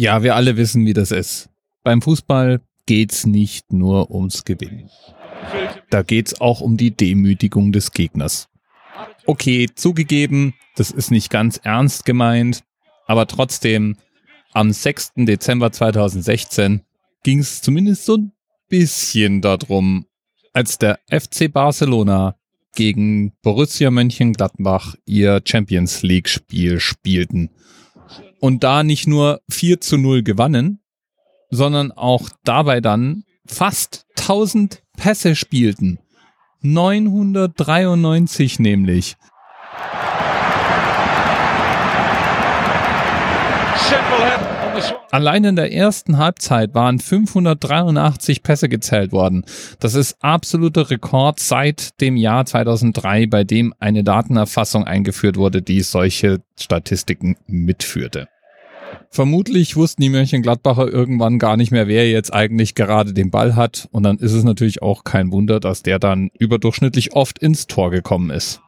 Ja, wir alle wissen, wie das ist. Beim Fußball geht's nicht nur ums Gewinnen. Da geht's auch um die Demütigung des Gegners. Okay, zugegeben, das ist nicht ganz ernst gemeint, aber trotzdem, am 6. Dezember 2016 ging es zumindest so ein bisschen darum, als der FC Barcelona gegen Borussia Mönchengladbach ihr Champions League Spiel spielten. Und da nicht nur 4 zu 0 gewannen, sondern auch dabei dann fast 1000 Pässe spielten. 993 nämlich. Allein in der ersten Halbzeit waren 583 Pässe gezählt worden. Das ist absoluter Rekord seit dem Jahr 2003, bei dem eine Datenerfassung eingeführt wurde, die solche Statistiken mitführte. Vermutlich wussten die Mönchengladbacher irgendwann gar nicht mehr, wer jetzt eigentlich gerade den Ball hat. Und dann ist es natürlich auch kein Wunder, dass der dann überdurchschnittlich oft ins Tor gekommen ist.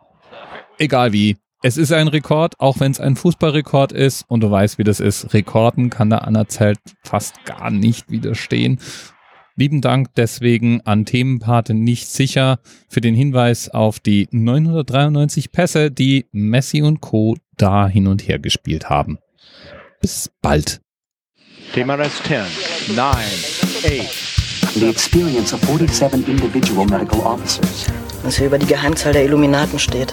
Egal wie. Es ist ein Rekord, auch wenn es ein Fußballrekord ist. Und du weißt, wie das ist. Rekorden kann der Anerzelt fast gar nicht widerstehen. Lieben Dank deswegen an Themenpate nicht sicher für den Hinweis auf die 993 Pässe, die Messi und Co. da hin und her gespielt haben. Bis bald. TMRS 10, 9, 8. The experience of 47 individual medical officers. Was hier über die Geheimzahl der Illuminaten steht.